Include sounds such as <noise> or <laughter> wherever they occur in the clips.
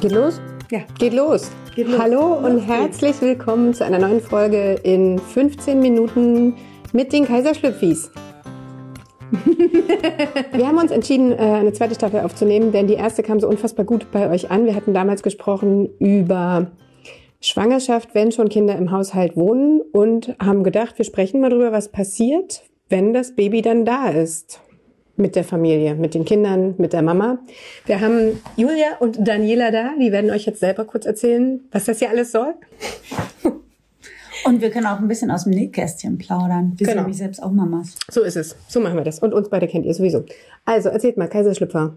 Geht los? Ja. Geht los. Geht los. Hallo und herzlich willkommen zu einer neuen Folge in 15 Minuten mit den Kaiserschlüpfis. <laughs> Wir haben uns entschieden, äh, eine zweite Staffel aufzunehmen, denn die erste kam so unfassbar gut bei euch an. Wir hatten damals gesprochen über Schwangerschaft, wenn schon Kinder im Haushalt wohnen und haben gedacht, wir sprechen mal darüber, was passiert, wenn das Baby dann da ist. Mit der Familie, mit den Kindern, mit der Mama. Wir haben Julia und Daniela da. Die werden euch jetzt selber kurz erzählen, was das hier alles soll. <laughs> Und wir können auch ein bisschen aus dem Nähkästchen plaudern. Wir Genau. sind nämlich selbst auch Mamas. So ist es. So machen wir das. Und uns beide kennt ihr sowieso. Also, erzählt mal, Kaiserschlüpfer.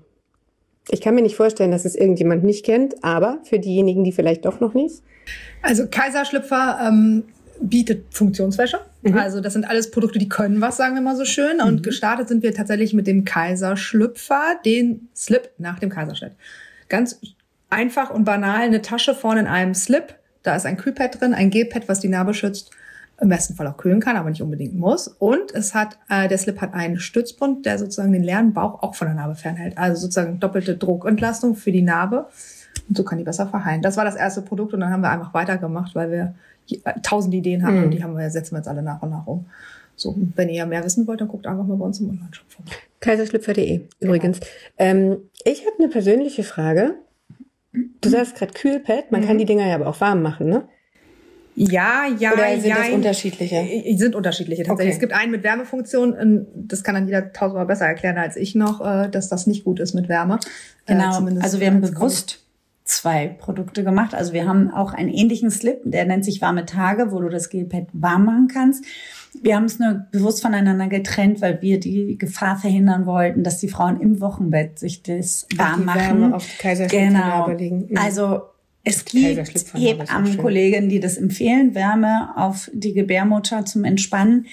Ich kann mir nicht vorstellen, dass es irgendjemand nicht kennt, aber für diejenigen, die vielleicht doch noch nicht. Also Kaiserschlüpfer ähm, bietet Funktionswäsche. Mhm. Also das sind alles Produkte, die können was, sagen wir mal so schön. Und gestartet sind wir tatsächlich mit dem Kaiserschlüpfer, den Slip nach dem Kaiserschnitt. Ganz einfach und banal, eine Tasche vorne in einem Slip. Da ist ein Kühlpad drin, ein Gelpad, was die Narbe schützt. Im besten Fall auch kühlen kann, aber nicht unbedingt muss. Und es hat, äh, der Slip hat einen Stützbund, der sozusagen den leeren Bauch auch von der Narbe fernhält. Also sozusagen doppelte Druckentlastung für die Narbe. Und so kann die besser verheilen. Das war das erste Produkt und dann haben wir einfach weitergemacht, weil wir äh, tausend Ideen hatten Mhm. und die haben wir, setzen wir jetzt alle nach und nach um. So, wenn ihr mehr wissen wollt, dann guckt einfach mal bei uns im Online-Shop vorbei. Kaiserschlüpfer.de übrigens. Ähm, ich habe eine persönliche Frage. Du sagst gerade Kühlpad. Man kann die Dinger ja aber auch warm machen, ne? Ja, ja, Oder sind ja. das unterschiedliche? Äh, Sind unterschiedliche tatsächlich. Okay. Es gibt einen mit Wärmefunktion, und das kann dann jeder tausendmal besser erklären als ich noch, äh, dass das nicht gut ist mit Wärme. Äh, Genau. zumindest also wir haben bewusst zwei Produkte gemacht. Also wir haben auch einen ähnlichen Slip, der nennt sich warme Tage, wo du das Gelpad warm machen kannst. Wir haben es nur bewusst voneinander getrennt, weil wir die Gefahr verhindern wollten, dass die Frauen im Wochenbett sich das warm machen. Auf die Kaiserschlüpfernarbe genau. legen. Mhm. Also es gibt. Hebammenkolleginnen, die das empfehlen, Wärme auf die Gebärmutter zum Entspannen.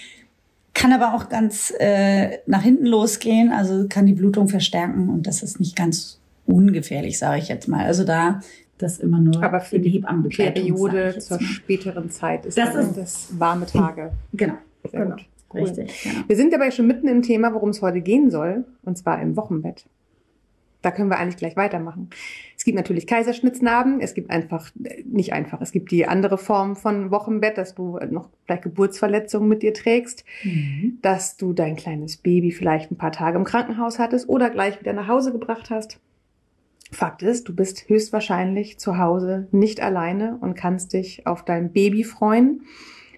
Kann aber auch ganz äh, nach hinten losgehen, also kann die Blutung verstärken und das ist nicht ganz ungefährlich, sage ich jetzt mal. Also da das immer nur Aber für die Hebammenbegleitung, Periode zur späteren Zeit ist das, ist- das warme Tage. Genau, Sehr Genau. gut. richtig. Genau. Wir sind dabei schon mitten im Thema, worum es heute gehen soll, und zwar im Wochenbett. Da können wir eigentlich gleich weitermachen. Es gibt natürlich Kaiserschnitznarben. Es gibt einfach, äh, nicht einfach, es gibt die andere Form von Wochenbett, dass du noch vielleicht Geburtsverletzungen mit dir trägst, dass du dein kleines Baby vielleicht ein paar Tage im Krankenhaus hattest oder gleich wieder nach Hause gebracht hast. Fakt ist, du bist höchstwahrscheinlich zu Hause nicht alleine und kannst dich auf dein Baby freuen.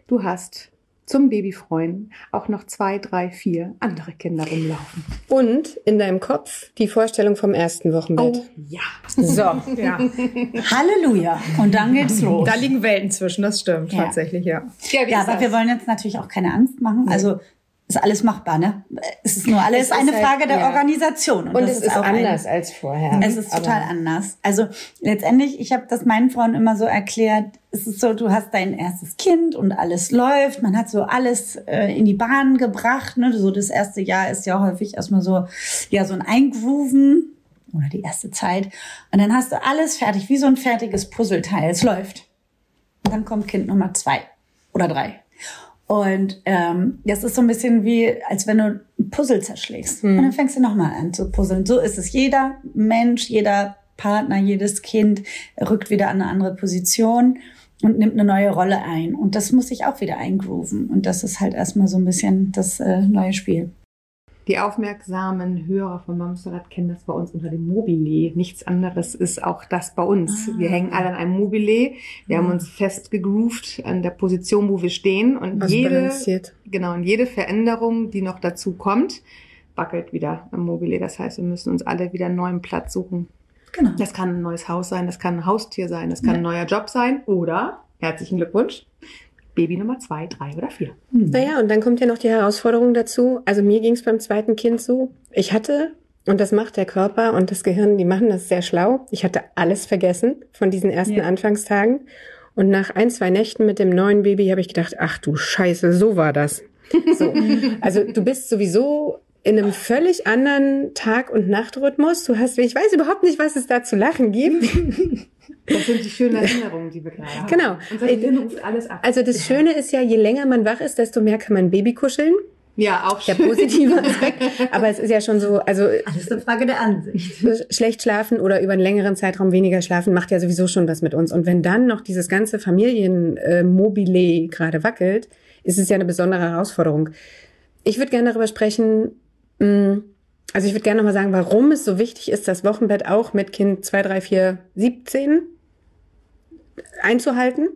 Du hast zum Babyfreuen auch noch zwei, drei, vier andere Kinder rumlaufen. Und in deinem Kopf die Vorstellung vom ersten Wochenbett. ja. So. <laughs> Ja, Halleluja. Und dann geht's los. da liegen Welten zwischen, das stimmt Ja. tatsächlich, ja. Ja, ja, ist aber das? wir wollen jetzt natürlich auch keine Angst machen. Also ist alles machbar, ne? Es ist nur alles Es ist eine halt- Frage der ja. Organisation. Und das es ist auch ein- anders als vorher. Es ist total anders. Also letztendlich, ich habe das meinen Frauen immer so erklärt, es ist so, du hast dein erstes Kind und alles läuft, man hat so alles äh, in die Bahn gebracht. Ne? So das erste Jahr ist ja häufig erstmal so, ja, so ein Eingrooven oder die erste Zeit. Und dann hast du alles fertig, wie so ein fertiges Puzzleteil. Es läuft. Und dann kommt Kind Nummer zwei oder drei. Und ähm, das ist so ein bisschen wie, als wenn du ein Puzzle zerschlägst. Und dann fängst du nochmal an zu puzzeln. So ist es. Jeder Mensch, jeder Partner, jedes Kind rückt wieder an eine andere Position und nimmt eine neue Rolle ein. Und das muss sich auch wieder eingrooven. Und das ist halt erstmal so ein bisschen das äh, neue Spiel. Die aufmerksamen Hörer von Mamsterrad kennen das bei uns unter dem Mobile. Nichts anderes ist auch das bei uns. Ah. Wir hängen alle an einem Mobile. Wir haben uns fest gegroovt an der Position, wo wir stehen. Und jede, Ausbalanciert. genau, und jede Veränderung, die noch dazu kommt, wackelt wieder am Mobile. Das heißt, wir müssen uns alle wieder einen neuen Platz suchen. Genau. Das kann ein neues Haus sein, das kann ein Haustier sein, das kann Ja. ein neuer Job sein oder, herzlichen Glückwunsch, Baby Nummer zwei, drei oder vier. Naja, und dann kommt ja noch die Herausforderung dazu. Also mir ging es beim zweiten Kind so. Ich hatte, und das macht der Körper und das Gehirn, die machen das sehr schlau. Ich hatte alles vergessen von diesen ersten Ja. Anfangstagen. Und nach ein, zwei Nächten mit dem neuen Baby habe ich gedacht, ach du Scheiße, so war das. So. <laughs> Also du bist sowieso in einem völlig anderen Tag- und Nachtrhythmus. Du hast, ich weiß überhaupt nicht, was es da zu lachen gibt. <laughs> Das sind die schönen Erinnerungen, die wir gerade haben. Genau. Unser Gehirn ruft alles ab. Also das Schöne ist ja, je länger man wach ist, desto mehr kann man Baby kuscheln. Ja, auch Der schön. positive <laughs> Aspekt. Aber es ist ja schon so, also Alles eine Frage der Ansicht. schlecht schlafen oder über einen längeren Zeitraum weniger schlafen macht ja sowieso schon was mit uns. Und wenn dann noch dieses ganze Familienmobile gerade wackelt, ist es ja eine besondere Herausforderung. Ich würde gerne darüber sprechen, also ich würde gerne nochmal sagen, warum es so wichtig ist, das Wochenbett auch mit Kind 2, 3, 4, 17 einzuhalten.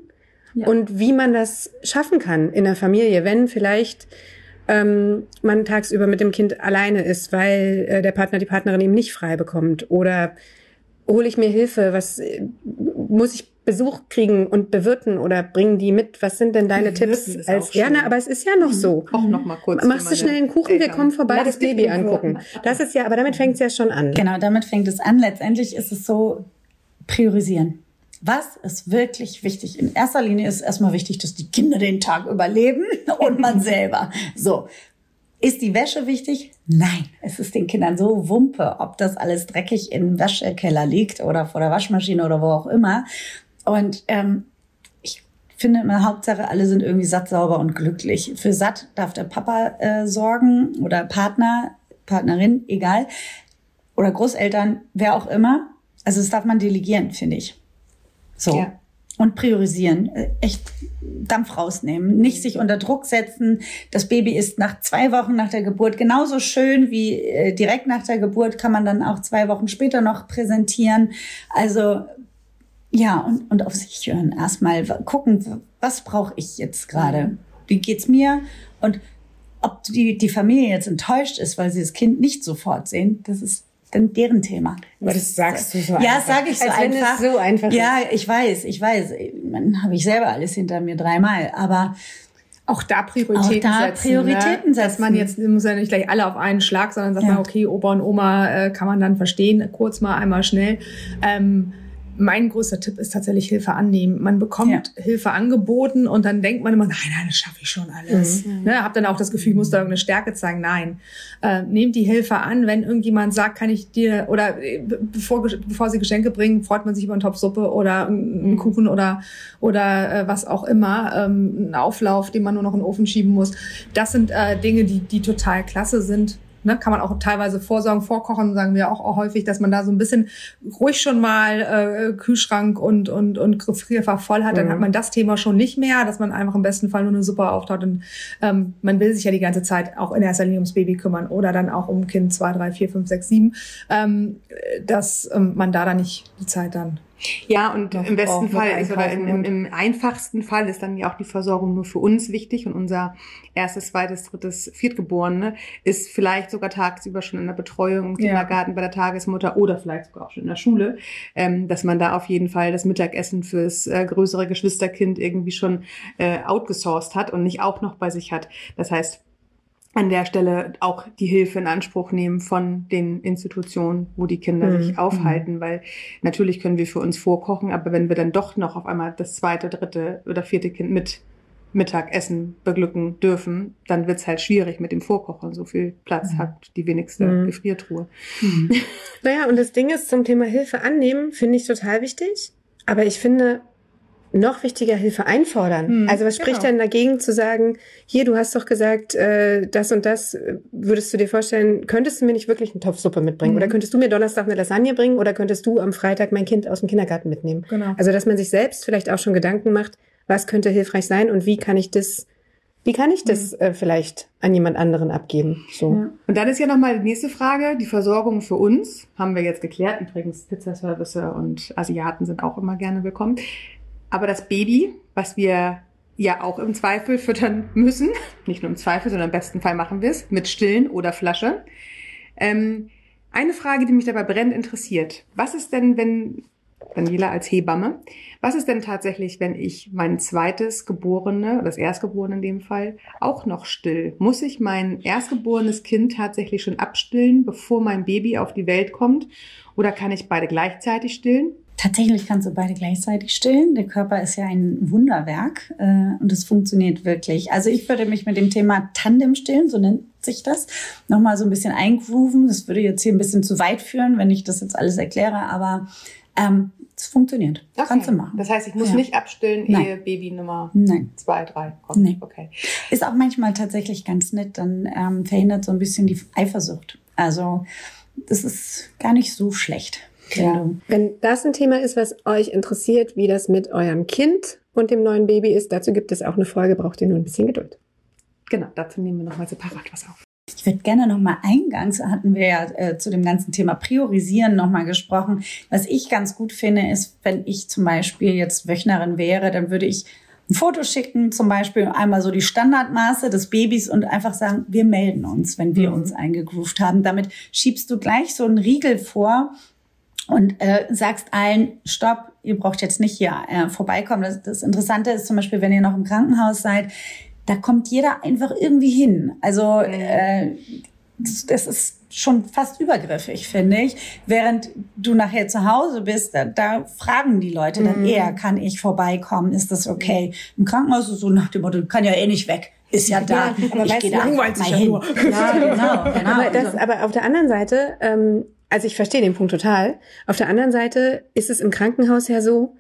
Ja. und wie man das schaffen kann in der Familie, wenn vielleicht ähm, man tagsüber mit dem Kind alleine ist, weil äh, der Partner, die Partnerin eben nicht frei bekommt. Oder hole ich mir Hilfe, was äh, muss ich Besuch kriegen und bewirten oder bringen die mit? Was sind denn deine Bewirten Tipps als auch ja, na, aber es ist ja noch so. Koch noch mal kurz. Machst du schnell einen Kuchen, wir Eltern. kommen vorbei, das dich Baby angucken. Das ist ja, aber damit fängt es ja schon an. Genau, damit fängt es an. Letztendlich ist es so, priorisieren. Was ist wirklich wichtig? In erster Linie ist erstmal wichtig, dass die Kinder den Tag überleben <laughs> und man selber. So. Ist die Wäsche wichtig? Nein, es ist den Kindern so Wumpe, ob das alles dreckig im Wäschekeller liegt oder vor der Waschmaschine oder wo auch immer. Und ähm, ich finde immer Hauptsache, alle sind irgendwie satt, sauber und glücklich. Für satt darf der Papa äh, sorgen oder Partner, Partnerin, egal. Oder Großeltern, wer auch immer. Also das darf man delegieren, finde ich. So. Ja. Und priorisieren. Äh, Echt Dampf rausnehmen. Nicht sich unter Druck setzen. Das Baby ist nach zwei Wochen nach der Geburt genauso schön wie äh, direkt nach der Geburt kann man dann auch zwei Wochen später noch präsentieren. Also ja, und, und auf sich hören. Erstmal gucken, was brauche ich jetzt gerade? Wie geht's mir? Und ob die, die Familie jetzt enttäuscht ist, weil sie das Kind nicht sofort sehen, das ist dann deren Thema. Aber das sagst du so Ja, einfach. sage ich so Als wenn es einfach. so einfach Ja, ich weiß, ich weiß. Man habe ich selber alles hinter mir dreimal, aber Auch da Prioritäten Auch da setzen. Prioritäten ne? Dass setzen. man jetzt muss ja nicht gleich alle auf einen Schlag, sondern sagt Ja. man, okay, Opa und Oma äh, kann man dann verstehen, kurz mal, einmal schnell. Ähm, mein größter Tipp ist tatsächlich Hilfe annehmen. Man bekommt Hilfe angeboten und dann denkt man immer, nein, nein, das schaffe ich schon alles. Ne, hab dann auch das Gefühl, ich muss da irgendeine Stärke zeigen. Nein, äh, nehmt die Hilfe an. Wenn irgendjemand sagt, kann ich dir oder äh, be- bevor, bevor sie Geschenke bringen, freut man sich über einen Topf Suppe oder einen Kuchen oder oder äh, was auch immer, ähm, einen Auflauf, den man nur noch in den Ofen schieben muss. Das sind äh, Dinge, die die total klasse sind. Ne, kann man auch teilweise vorsorgen, vorkochen, sagen wir auch, auch häufig, dass man da so ein bisschen ruhig schon mal äh, Kühlschrank und, und, und Gefrierfach voll hat. Dann Mhm. hat man das Thema schon nicht mehr, dass man einfach im besten Fall nur eine Suppe auftaut. Und ähm, man will sich ja die ganze Zeit auch in erster Linie ums Baby kümmern oder dann auch um Kind zwei, drei, vier, fünf, sechs, sieben, ähm, dass ähm, man da dann nicht die Zeit dann Ja, und noch im besten Fall ist oder im, im, einfachsten Fall ist dann ja auch die Versorgung nur für uns wichtig und unser erstes, zweites, drittes, viertgeborene ist vielleicht sogar tagsüber schon in der Betreuung im Ja. Kindergarten bei der Tagesmutter oder vielleicht sogar auch schon in der Schule, ähm, dass man da auf jeden Fall das Mittagessen fürs äh, größere Geschwisterkind irgendwie schon äh, outgesourced hat und nicht auch noch bei sich hat. Das heißt, an der Stelle auch die Hilfe in Anspruch nehmen von den Institutionen, wo die Kinder Mhm. sich aufhalten, weil natürlich können wir für uns vorkochen, aber wenn wir dann doch noch auf einmal das zweite, dritte oder vierte Kind mit Mittagessen beglücken dürfen, dann wird's halt schwierig mit dem Vorkochen. So viel Platz hat die wenigste Mhm. Gefriertruhe. <laughs> Naja, und das Ding ist zum Thema Hilfe annehmen, finde ich total wichtig. Aber ich finde noch wichtiger Hilfe einfordern. Mhm, also was spricht genau. denn dagegen zu sagen, hier, du hast doch gesagt, äh, das und das äh, würdest du dir vorstellen, könntest du mir nicht wirklich einen Topf Suppe mitbringen? Mhm. Oder könntest du mir Donnerstag eine Lasagne bringen? Oder könntest du am Freitag mein Kind aus dem Kindergarten mitnehmen? Genau. Also dass man sich selbst vielleicht auch schon Gedanken macht, was könnte hilfreich sein und wie kann ich das, wie kann ich das äh, vielleicht an jemand anderen abgeben? So. Ja. Und dann ist ja nochmal die nächste Frage, die Versorgung für uns, haben wir jetzt geklärt. Übrigens, Pizzaservice und Asiaten sind auch immer gerne willkommen. Aber das Baby, was wir ja auch im Zweifel füttern müssen, <laughs> nicht nur im Zweifel, sondern im besten Fall machen wir es, mit Stillen oder Flasche. Ähm, eine Frage, die mich dabei brennend interessiert. Was ist denn, wenn, Daniela als Hebamme, was ist denn tatsächlich, wenn ich mein zweites Geborene, das Erstgeborene in dem Fall, auch noch still? Muss ich mein erstgeborenes Kind tatsächlich schon abstillen, bevor mein Baby auf die Welt kommt? Oder kann ich beide gleichzeitig stillen? Tatsächlich kannst du beide gleichzeitig stillen. Der Körper ist ja ein Wunderwerk äh, und es funktioniert wirklich. Also ich würde mich mit dem Thema Tandem stillen, so nennt sich das, nochmal so ein bisschen eingrooven. Das würde jetzt hier ein bisschen zu weit führen, wenn ich das jetzt alles erkläre, aber ähm, es funktioniert. Okay. Kannst du machen. Das heißt, ich muss Ja. nicht abstillen, Nein. ehe Baby Nummer Nein. zwei, drei kommt. Nee. Okay. Ist auch manchmal tatsächlich ganz nett, dann ähm, verhindert so ein bisschen die Eifersucht. Also das ist gar nicht so schlecht. Wenn Ja. Wenn das ein Thema ist, was euch interessiert, wie das mit eurem Kind und dem neuen Baby ist, dazu gibt es auch eine Folge, braucht ihr nur ein bisschen Geduld. Genau, dazu nehmen wir nochmal separat was auf. Ich würde gerne nochmal eingangs, hatten wir ja äh, zu dem ganzen Thema Priorisieren nochmal gesprochen. Was ich ganz gut finde, ist, wenn ich zum Beispiel jetzt Wöchnerin wäre, dann würde ich ein Foto schicken, zum Beispiel einmal so die Standardmaße des Babys und einfach sagen, wir melden uns, wenn wir uns eingegroovt haben. Damit schiebst du gleich so einen Riegel vor und äh, sagst allen, stopp, ihr braucht jetzt nicht hier äh, vorbeikommen. Das, das Interessante ist zum Beispiel, wenn ihr noch im Krankenhaus seid, da kommt jeder einfach irgendwie hin. Also äh, das, ist schon fast übergriffig, finde ich. Während du nachher zu Hause bist, da, da fragen die Leute dann eher, kann ich vorbeikommen? Ist das okay? Im Krankenhaus ist so nach dem Motto, kann ja eh nicht weg. Ist ja da. Ja, aber ich weißt gehe da mal hin. nur. Ja, genau, genau. Aber, das, Also- aber auf der anderen Seite, ähm, also ich verstehe den Punkt total. Auf der anderen Seite ist es im Krankenhaus ja so,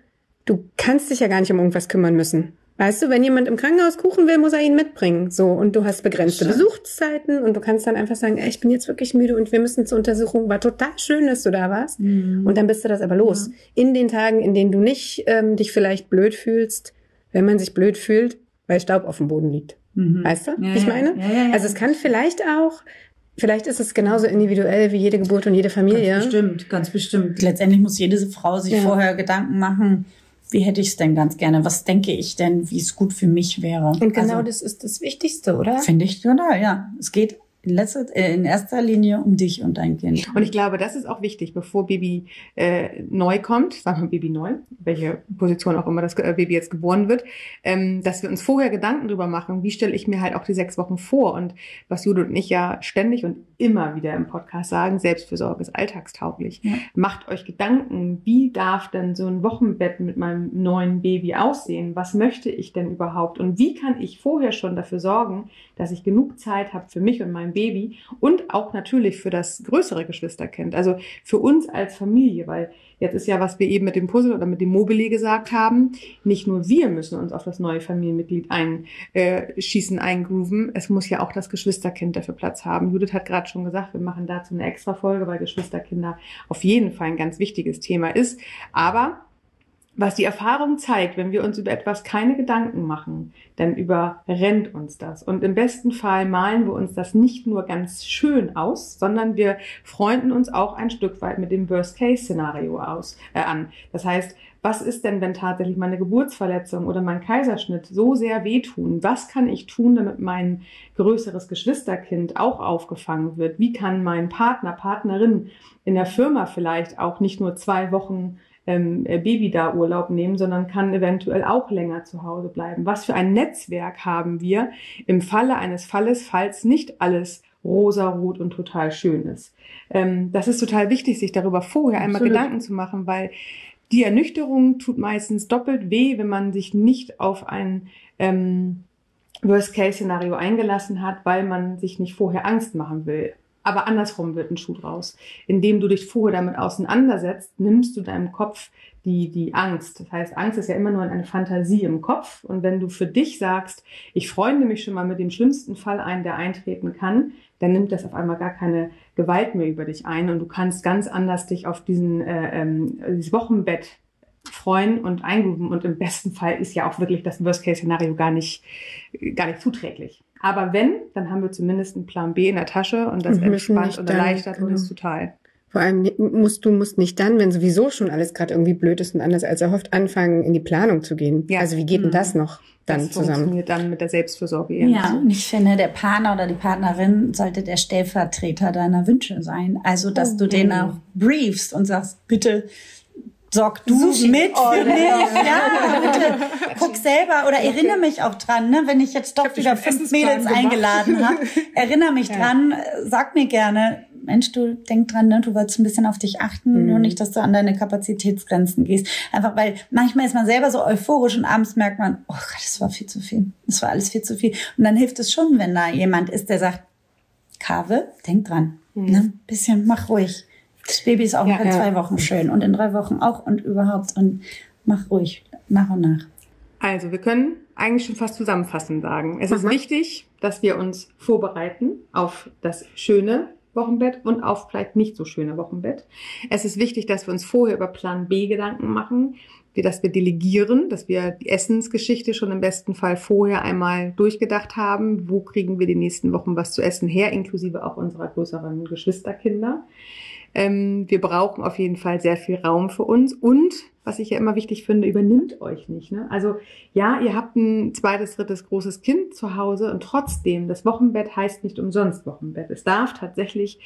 du kannst dich ja gar nicht um irgendwas kümmern müssen. Weißt du, wenn jemand im Krankenhaus Kuchen will, muss er ihn mitbringen. So, und du hast begrenzte Stimmt. Besuchszeiten und du kannst dann einfach sagen, ey, ich bin jetzt wirklich müde und wir müssen zur Untersuchung. War total schön, dass du da warst. Mhm. Und dann bist du das aber los. In den Tagen, in denen du nicht ähm, dich vielleicht blöd fühlst, wenn man sich blöd fühlt, weil Staub auf dem Boden liegt. Mhm. Weißt du, Ja, ich ja. meine? Ja, ja, ja. Also es kann vielleicht auch, vielleicht ist es genauso individuell wie jede Geburt und jede Familie. Ganz bestimmt, ganz bestimmt. Letztendlich muss jede Frau sich Ja. vorher Gedanken machen, wie hätte ich es denn ganz gerne? Was denke ich denn, wie es gut für mich wäre? Und genau also, das ist das Wichtigste, oder? finde ich total, ja. Es geht in, letzter, äh, in erster Linie um dich und dein Kind. Und ich glaube, das ist auch wichtig, bevor Baby äh, neu kommt, sagen wir Baby neu, welche Position auch immer das äh, Baby jetzt geboren wird, ähm, dass wir uns vorher Gedanken drüber machen, wie stelle ich mir halt auch die sechs Wochen vor. Und was Judith und ich ja ständig und immer wieder im Podcast sagen, Selbstfürsorge ist alltagstauglich. Ja. Macht euch Gedanken, wie darf denn so ein Wochenbett mit meinem neuen Baby aussehen? Was möchte ich denn überhaupt? Und wie kann ich vorher schon dafür sorgen, dass ich genug Zeit habe für mich und mein Baby und auch natürlich für das größere Geschwisterkind. Also für uns als Familie, weil jetzt ist ja, was wir eben mit dem Puzzle oder mit dem Mobile gesagt haben, nicht nur wir müssen uns auf das neue Familienmitglied einschießen, eingrooven, es muss ja auch das Geschwisterkind dafür Platz haben. Judith hat gerade schon gesagt, wir machen dazu eine extra Folge, weil Geschwisterkinder auf jeden Fall ein ganz wichtiges Thema ist. Aber was die Erfahrung zeigt, wenn wir uns über etwas keine Gedanken machen, dann überrennt uns das. Und im besten Fall malen wir uns das nicht nur ganz schön aus, sondern wir freunden uns auch ein Stück weit mit dem Worst-Case-Szenario aus äh, an. Das heißt, was ist denn, wenn tatsächlich meine Geburtsverletzung oder mein Kaiserschnitt so sehr wehtun? Was kann ich tun, damit mein größeres Geschwisterkind auch aufgefangen wird? Wie kann mein Partner, Partnerin in der Firma vielleicht auch nicht nur zwei Wochen ähm, äh, Baby da Urlaub nehmen, sondern kann eventuell auch länger zu Hause bleiben. Was für ein Netzwerk haben wir im Falle eines Falles, falls nicht alles rosa-rot und total schön ist. Ähm, das ist total wichtig, sich darüber vorher einmal Absolut. Gedanken zu machen, weil die Ernüchterung tut meistens doppelt weh, wenn man sich nicht auf ein ähm, Worst-Case-Szenario eingelassen hat, weil man sich nicht vorher Angst machen will. Aber andersrum wird ein Schuh draus. Indem du dich vorher damit auseinandersetzt, nimmst du deinem Kopf die, die Angst. Das heißt, Angst ist ja immer nur eine Fantasie im Kopf. Und wenn du für dich sagst, ich freunde mich schon mal mit dem schlimmsten Fall ein, der eintreten kann, dann nimmt das auf einmal gar keine Gewalt mehr über dich ein und du kannst ganz anders dich auf diesen äh, ähm, dieses Wochenbett freuen und eingrooven und im besten Fall ist ja auch wirklich das Worst-Case-Szenario gar nicht, gar nicht zuträglich. Aber wenn, dann haben wir zumindest einen Plan B in der Tasche und das entspannt und dann- erleichtert genau. uns total. Vor allem musst du musst nicht dann, wenn sowieso schon alles gerade irgendwie blöd ist und anders als erhofft, anfangen, in die Planung zu gehen. Ja. Also wie geht denn das noch dann das zusammen? funktioniert dann mit der Selbstfürsorge eher Ja, und ich finde, der Partner oder die Partnerin sollte der Stellvertreter deiner Wünsche sein. Also, dass du den auch briefst und sagst, bitte sorg du Sushi mit für order. mich. Ja, bitte guck selber oder erinnere mich auch dran, ne, wenn ich jetzt doch dich wieder fünf Mädels gemacht. eingeladen habe. Erinnere mich <laughs> dran, äh, sag mir gerne, Mensch, du denk dran, ne, du wolltest ein bisschen auf dich achten, Mhm. nur nicht, dass du an deine Kapazitätsgrenzen gehst. Einfach weil manchmal ist man selber so euphorisch und abends merkt man, oh Gott, das war viel zu viel. Das war alles viel zu viel. Und dann hilft es schon, wenn da jemand ist, der sagt, Kave, denk dran, ne, bisschen, mach ruhig. Das Baby ist auch Ja, in ja. zwei Wochen schön und in drei Wochen auch und überhaupt und mach ruhig, nach und nach. Also, wir können eigentlich schon fast zusammenfassend sagen. Es ist Mhm. wichtig, dass wir uns vorbereiten auf das schöne Wochenbett und auf vielleicht nicht so schöne Wochenbett. Es ist wichtig, dass wir uns vorher über Plan B Gedanken machen, dass wir delegieren, dass wir die Essensgeschichte schon im besten Fall vorher einmal durchgedacht haben. Wo kriegen wir die nächsten Wochen was zu essen her, inklusive auch unserer größeren Geschwisterkinder. Ähm, wir brauchen auf jeden Fall sehr viel Raum für uns und, was ich ja immer wichtig finde, übernimmt euch nicht. Ne? Also ja, ihr habt ein zweites, drittes großes Kind zu Hause und trotzdem, das Wochenbett heißt nicht umsonst Wochenbett. Es darf tatsächlich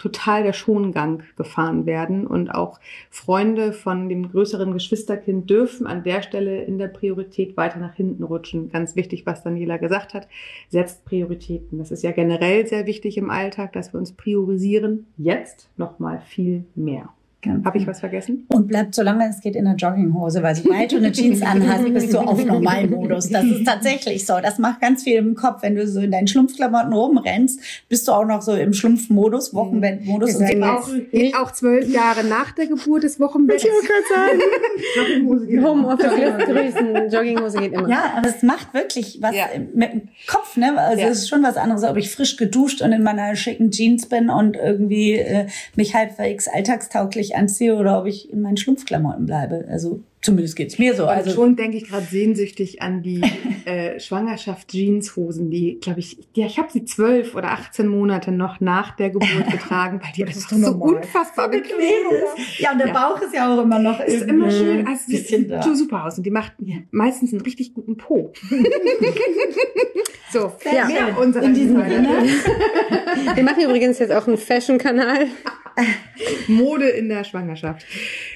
total der Schongang gefahren werden und auch Freunde von dem größeren Geschwisterkind dürfen an der Stelle in der Priorität weiter nach hinten rutschen. Ganz wichtig, was Daniela gesagt hat, setzt Prioritäten. Das ist ja generell sehr wichtig im Alltag, dass wir uns priorisieren. Jetzt noch mal viel mehr. Ganz Habe ich was vergessen? Und bleibt, solange es geht, in der Jogginghose, weil sobald du eine Jeans anhast, bist du auf Normalmodus. Das ist tatsächlich so. Das macht ganz viel im Kopf. Wenn du so in deinen Schlumpfklamotten rumrennst, bist du auch noch so im Schlumpfmodus, Wochenbettmodus. Seid Und auch- so. geht auch zwölf Jahre nach der Geburt des Wochenbetts. <laughs> Homeoffice lässt grüßen. Jogginghose geht immer. Ja, aber es macht wirklich was Ja. mit dem Kopf, ne? Also Ja. es ist schon was anderes, ob ich frisch geduscht und in meiner schicken Jeans bin und irgendwie äh, mich halbwegs alltagstauglich anziehe oder ob ich in meinen Schlumpfklamotten bleibe. Also zumindest geht's mir so. Also Also schon denke ich gerade sehnsüchtig an die <laughs> äh, Schwangerschaft-Jeanshosen, die, glaube ich, ja, ich habe sie zwölf oder 18 Monate noch nach der Geburt <laughs> getragen, weil die Das ist einfach doch so normal. unfassbar bequem sind. ja, und der Ja. Bauch ist ja auch immer noch Ist immer schön, also bisschen sieht da. so super aus und die macht meistens einen richtig guten Po. <laughs> so, Sehr ja, schön. unser In diesem. Sinne. Wir machen übrigens jetzt auch einen Fashion-Kanal. <laughs> Mode in der Schwangerschaft.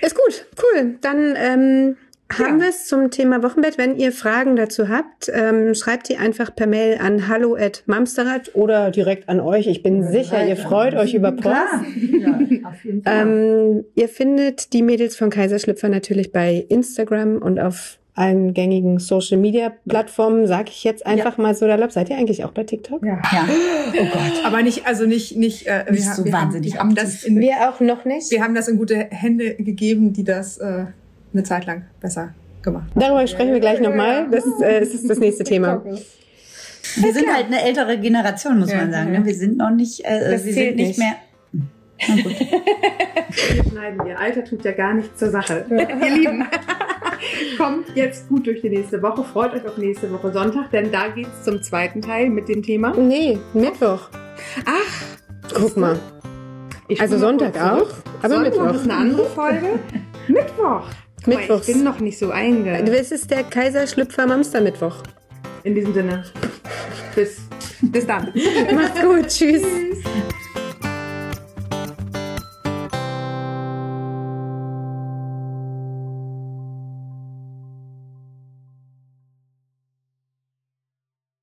Ist gut, cool. Dann ähm, haben wir es zum Thema Wochenbett. Wenn ihr Fragen dazu habt, ähm, schreibt die einfach per Mail an hallo at mamsterrad oder direkt an euch. Ich bin sicher, ihr freut euch über Post. Klar. Ja, auf jeden <laughs> Fall. Ähm, ihr findet die Mädels von Kaiserschlüpfer natürlich bei Instagram und auf allen gängigen Social Media Plattformen, sag ich jetzt einfach mal so salopp. Seid ihr eigentlich auch bei TikTok? Ja. ja. Oh Gott. Aber nicht, also nicht, nicht, äh, Nicht wir, so wir wahnsinnig haben, wir haben das in, Wir auch noch nicht. wir haben das in gute Hände gegeben, die das äh, eine Zeit lang besser gemacht haben. Darüber sprechen wir gleich nochmal. Das, äh, das ist das nächste Thema. <laughs> Wir sind halt eine ältere Generation, muss Ja, man sagen. ja. ne? Wir sind noch nicht, äh, Das wir zählt sind nicht nicht. mehr. Na gut. <laughs> Hier schneiden wir. Alter tut ja gar nichts zur Sache. Ihr Lieben, <laughs> <laughs> kommt jetzt gut durch die nächste Woche. Freut euch auf nächste Woche Sonntag, denn da geht's zum zweiten Teil mit dem Thema. Nee, Mittwoch. Ach, Guck mal. ich Also Sonntag auch, aber Sonntag Mittwoch. ist eine andere Folge. <laughs> Mittwoch. Mittwochs. Ich bin noch nicht so einge... Es ist der Kaiserschlüpfer Mamster Mittwoch. In diesem Sinne. Bis, bis dann. <laughs> Macht's gut. Tschüss. Tschüss.